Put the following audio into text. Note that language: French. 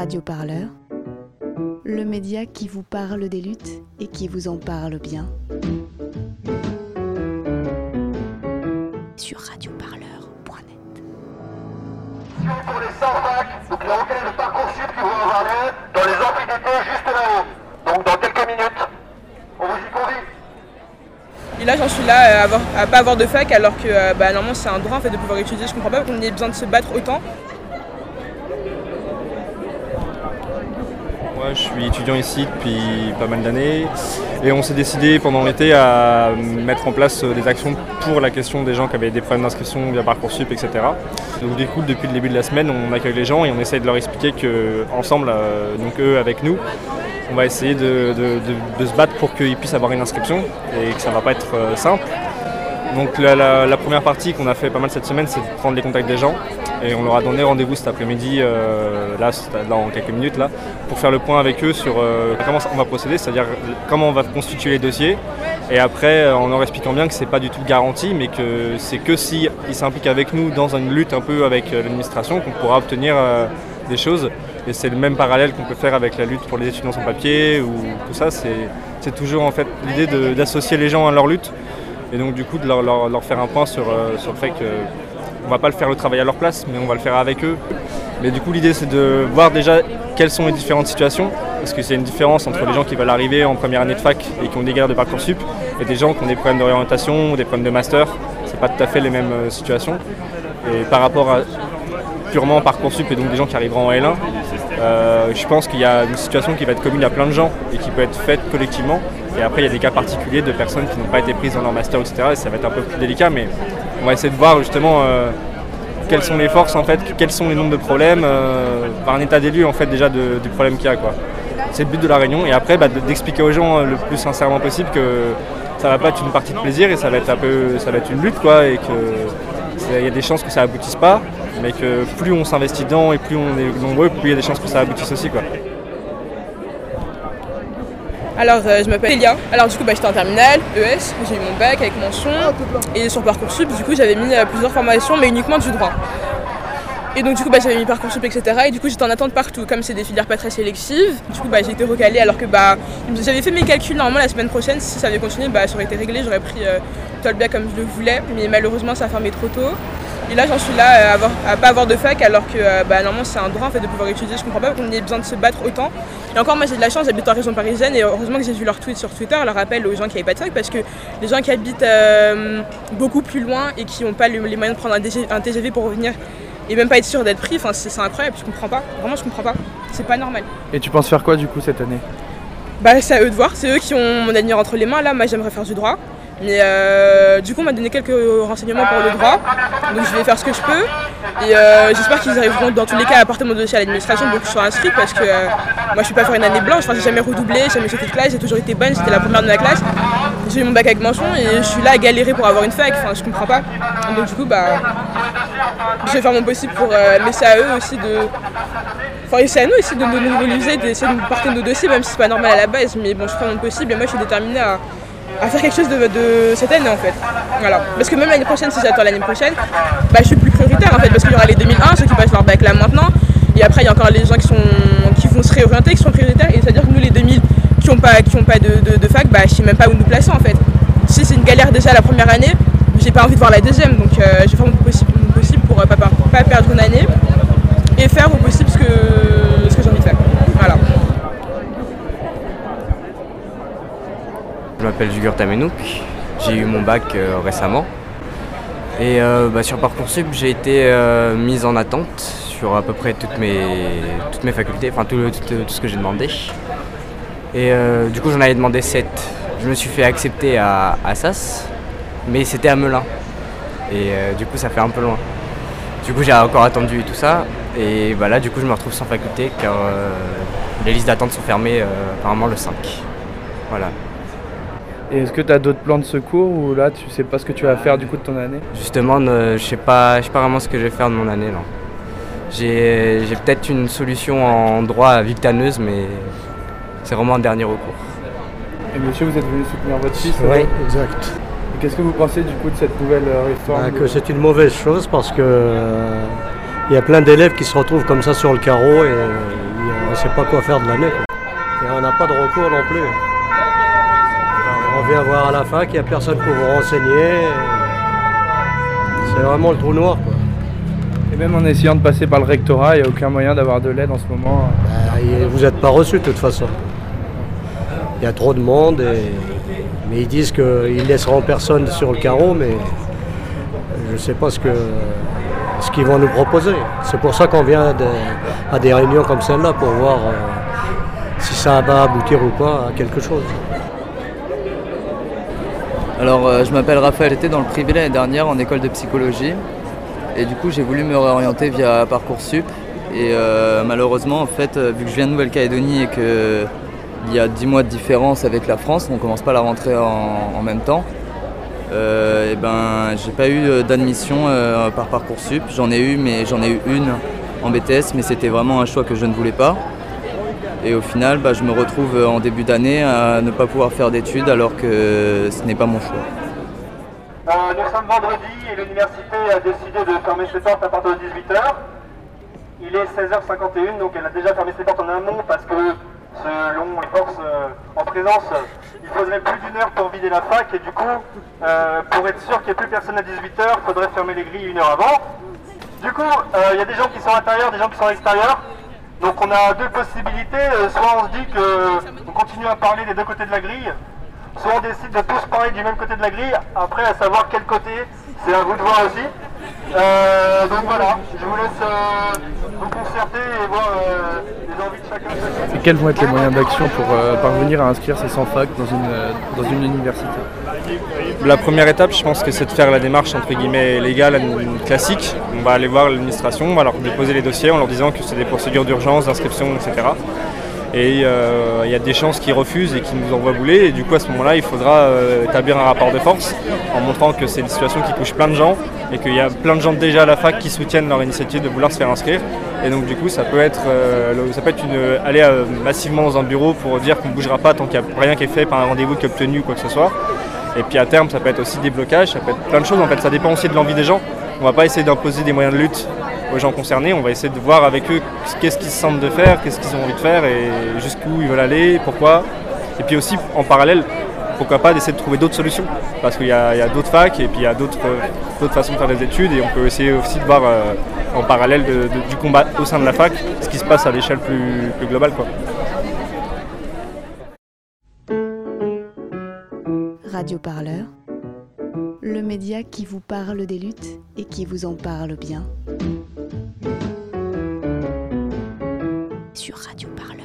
Radio Parleur, le média qui vous parle des luttes et qui vous en parle bien. Sur radioparleur.net. Pour les 100 facs, donc les recueils de Parcoursup qui vont avoir lieu dans les amphis d'été juste là-haut. Donc dans quelques minutes, on vous y convie. Et là, j'en suis là à, avoir- à pas avoir de fac alors que euh, bah, normalement c'est un droit en fait, de pouvoir étudier. Je comprends pas qu'on ait besoin de se battre autant. Je suis étudiant ici depuis pas mal d'années et on s'est décidé pendant l'été à mettre en place euh, des actions pour la question des gens qui avaient des problèmes d'inscription via Parcoursup, etc. Donc du coup, depuis le début de la semaine, on accueille les gens et on essaye de leur expliquer que ensemble, euh, donc eux avec nous, on va essayer de, se battre pour qu'ils puissent avoir une inscription et que ça va pas être euh, simple. Donc la, première partie qu'on a fait pas mal cette semaine, c'est de prendre les contacts des gens. Et on leur a donné rendez-vous cet après-midi, euh, là, dans quelques minutes, là, pour faire le point avec eux sur euh, comment on va procéder, c'est-à-dire comment on va constituer les dossiers. Et après, euh, en leur expliquant bien que c'est pas du tout garanti, mais que c'est que si ils s'impliquent avec nous dans une lutte un peu avec l'administration qu'on pourra obtenir des choses. Et c'est le même parallèle qu'on peut faire avec la lutte pour les étudiants sans papier ou tout ça. C'est toujours en fait l'idée d'associer les gens à leur lutte et donc du coup de leur, faire un point sur, euh, sur le fait que on va pas le faire le travail à leur place, mais on va le faire avec eux. Mais du coup l'idée c'est de voir déjà quelles sont les différentes situations, parce que c'est une différence entre les gens qui veulent arriver en première année de fac et qui ont des galères de parcoursup, et des gens qui ont des problèmes d'orientation des problèmes de master. C'est pas tout à fait les mêmes euh, situations. Et par rapport à purement Parcoursup et donc des gens qui arriveront en L1, euh, je pense qu'il y a une situation qui va être commune à plein de gens et qui peut être faite collectivement. Et après, il y a des cas particuliers de personnes qui n'ont pas été prises dans leur master, etc. Et ça va être un peu plus délicat, mais on va essayer de voir justement euh, quelles sont les forces, en fait, quels sont les nombres de problèmes, euh, par un état des lieux, en fait, déjà du problème qu'il y a. quoi. C'est le but de la réunion. Et après, bah, de- d'expliquer aux gens euh, le plus sincèrement possible que ça va pas être une partie de plaisir et ça va être un peu, ça va être une lutte, quoi, et que il y a des chances que ça aboutisse pas, mais que plus on s'investit dedans et plus on est nombreux, plus il y a des chances que ça aboutisse aussi. Quoi. Alors, euh, je m'appelle Elia. Alors, du coup, bah, j'étais en terminale, ES, j'ai eu mon bac avec mention. Et sur Parcoursup, du coup, j'avais mis euh, plusieurs formations, mais uniquement du droit. Et donc, du coup, bah, j'avais mis Parcoursup, etc. Et du coup, j'étais en attente partout. Comme c'est des filières pas très sélectives, du coup, bah, j'ai été recalée alors que bah, j'avais fait mes calculs. Normalement, la semaine prochaine, si ça avait continué, bah, ça aurait été réglé. J'aurais pris euh, Tolbia comme je le voulais. Mais malheureusement, ça a fermé trop tôt. Et là, j'en suis là euh, à, avoir- à pas avoir de fac alors que euh, bah, normalement, c'est un droit en fait, de pouvoir étudier. Je comprends pas qu'on ait besoin de se battre autant. Et encore, moi j'ai de la chance, j'habite en région parisienne et heureusement que j'ai vu leur tweet sur Twitter, leur appel aux gens qui n'avaient pas de fac parce que les gens qui habitent euh, beaucoup plus loin et qui n'ont pas le- les moyens de prendre un, TGV pour revenir et même pas être sûr d'être pris, enfin, c'est c'est incroyable, je comprends pas. Vraiment, je comprends pas. C'est pas normal. Et tu penses faire quoi du coup cette année? Bah, c'est à eux de voir, c'est eux qui ont mon avenir entre les mains. Là, moi j'aimerais faire du droit. Mais euh, du coup, on m'a donné quelques renseignements pour le droit. Donc je vais faire ce que je peux. Et euh, j'espère qu'ils arriveront dans tous les cas à apporter mon dossier à l'administration pour que je sois inscrite parce que euh, moi je suis pas faire une année blanche. Enfin, j'ai jamais redoublé, j'ai jamais sauté de classe, j'ai toujours été bonne, j'étais la première de ma classe. J'ai eu mon bac avec mention et je suis là à galérer pour avoir une fac. Enfin, je comprends pas. Donc du coup, bah, je vais faire mon possible pour euh, laisser à eux aussi de. Enfin, c'est à nous aussi de nous mobiliser, d'essayer de nous porter nos dossiers, même si c'est pas normal à la base. Mais bon, je ferai mon possible et moi je suis déterminée à, à faire quelque chose de, cette année en fait. Voilà. Parce que même l'année prochaine, si j'attends l'année prochaine, bah, je suis plus prioritaire en fait, parce qu'il y aura les 2001, ceux qui passent leur bac là maintenant. Et après, il y a encore les gens qui, sont, qui vont se réorienter, qui sont prioritaires. Et c'est-à-dire que nous, les 2000 qui n'ont pas, qui ont pas de, fac, bah, je sais même pas où nous placer en fait. Si c'est une galère déjà la première année, j'ai pas envie de voir la deuxième. Donc euh, je vais faire mon possible, possible pour euh, pas, pas- pas perdre une année et faire au possible ce que, ce que j'ai envie de faire. Voilà. Je m'appelle Jugur Tamenouk, j'ai eu mon bac euh, récemment. Et euh, bah, sur Parcoursup, j'ai été euh, mise en attente sur à peu près toutes mes, toutes mes facultés, enfin tout, tout, ce que j'ai demandé. Et du coup, j'en avais demandé 7. Je me suis fait accepter à Assas, mais c'était à Melun. Et du coup, ça fait un peu loin. Du coup, j'ai encore attendu et tout ça. Et bah, là, du coup, je me retrouve sans faculté car les listes d'attente sont fermées apparemment le 5. Voilà. Et est-ce que tu as d'autres plans de secours ou là tu sais pas ce que tu vas faire du coup de ton année Justement, ne- je sais pas, je sais pas vraiment ce que je vais faire de mon année là. J'ai j'ai peut-être une solution en droit victaneuse, mais c'est vraiment un dernier recours. Et monsieur, vous êtes venu soutenir votre fils Oui, exact. et Qu'est-ce que vous pensez du coup de cette nouvelle euh, réforme Bah, que c'est une mauvaise chose parce que euh, il y a plein d'élèves qui se retrouvent comme ça sur le carreau et euh, euh, on ne sait pas quoi faire de l'année. Et on n'a pas de recours non plus. On vient voir à la fac, il n'y a personne pour vous renseigner. C'est vraiment le trou noir. Quoi. Et même en essayant de passer par le rectorat, il n'y a aucun moyen d'avoir de l'aide en ce moment. Bah, vous n'êtes pas reçu de toute façon. Il y a trop de monde, et... mais ils disent qu'ils laisseront personne sur le carreau, mais je ne sais pas ce que ce qu'ils vont nous proposer. C'est pour ça qu'on vient à des réunions comme celle-là pour voir euh, si ça va aboutir ou pas à quelque chose. Alors euh, je m'appelle Raphaël, j'étais dans le privé l'année dernière en école de psychologie et du coup j'ai voulu me réorienter via Parcoursup et euh, malheureusement en fait vu que je viens de Nouvelle-Calédonie et qu'il y a 10 mois de différence avec la France, on ne commence pas la rentrée en même temps, euh, et ben, j'ai pas eu euh, d'admission euh, par Parcoursup. J'en ai eu, mais j'en ai eu une en BTS, mais c'était vraiment un choix que je ne voulais pas. Et au final, bah, je me retrouve en début d'année à ne pas pouvoir faire d'études alors que ce n'est pas mon choix. nous sommes vendredi et l'université a décidé de fermer ses portes à partir de 18h. Il est 16h51, donc elle a déjà fermé ses portes en amont parce que selon les forces euh, en présence, il faudrait plus d'une heure pour vider la fac et du coup, euh, pour être sûr qu'il n'y ait plus personne à 18h, il faudrait fermer les grilles une heure avant. Du coup, euh, il y a des gens qui sont à l'intérieur, des gens qui sont à l'extérieur. Donc on a deux possibilités, soit on se dit qu'on continue à parler des deux côtés de la grille, soit on décide de tous parler du même côté de la grille, après à savoir quel côté, c'est à vous de voir aussi. Euh, donc voilà, je vous laisse euh, et voir euh, les envies de chacun. Et quels vont être les moyens d'action pour parvenir à inscrire ces 100 facs dans une, dans une université? La première étape, je pense que c'est de faire la démarche entre guillemets légale, classique. On va aller voir l'administration, on va leur déposer les dossiers en leur disant que c'est des procédures d'urgence, d'inscription, etc. Et il y a des chances qu'ils refusent et qu'ils nous envoient bouler. Et du coup, à ce moment-là, il faudra établir un rapport de force en montrant que c'est une situation qui touche plein de gens et qu'il y a plein de gens déjà à la fac qui soutiennent leur initiative de vouloir se faire inscrire. Et donc du coup, ça peut être, euh, ça peut être une, aller euh, massivement dans un bureau pour dire qu'on ne bougera pas tant qu'il n'y a rien qui est fait par un rendez-vous qui est obtenu ou quoi que ce soit. Et puis à terme, ça peut être aussi des blocages, ça peut être plein de choses. En fait, ça dépend aussi de l'envie des gens. On va pas essayer d'imposer des moyens de lutte aux gens concernés. On va essayer de voir avec eux qu'est-ce qu'ils se sentent de faire, qu'est-ce qu'ils ont envie de faire et jusqu'où ils veulent aller, pourquoi. Et puis aussi en parallèle, pourquoi pas d'essayer de trouver d'autres solutions. Parce qu'il y a, d'autres facs et puis il y a d'autres, façons de faire des études et on peut essayer aussi de voir euh, en parallèle du combat au sein de la fac ce qui se passe à l'échelle plus, globale. Quoi. Radio Parleur, le média qui vous parle des luttes et qui vous en parle bien. Sur Radio Parleur.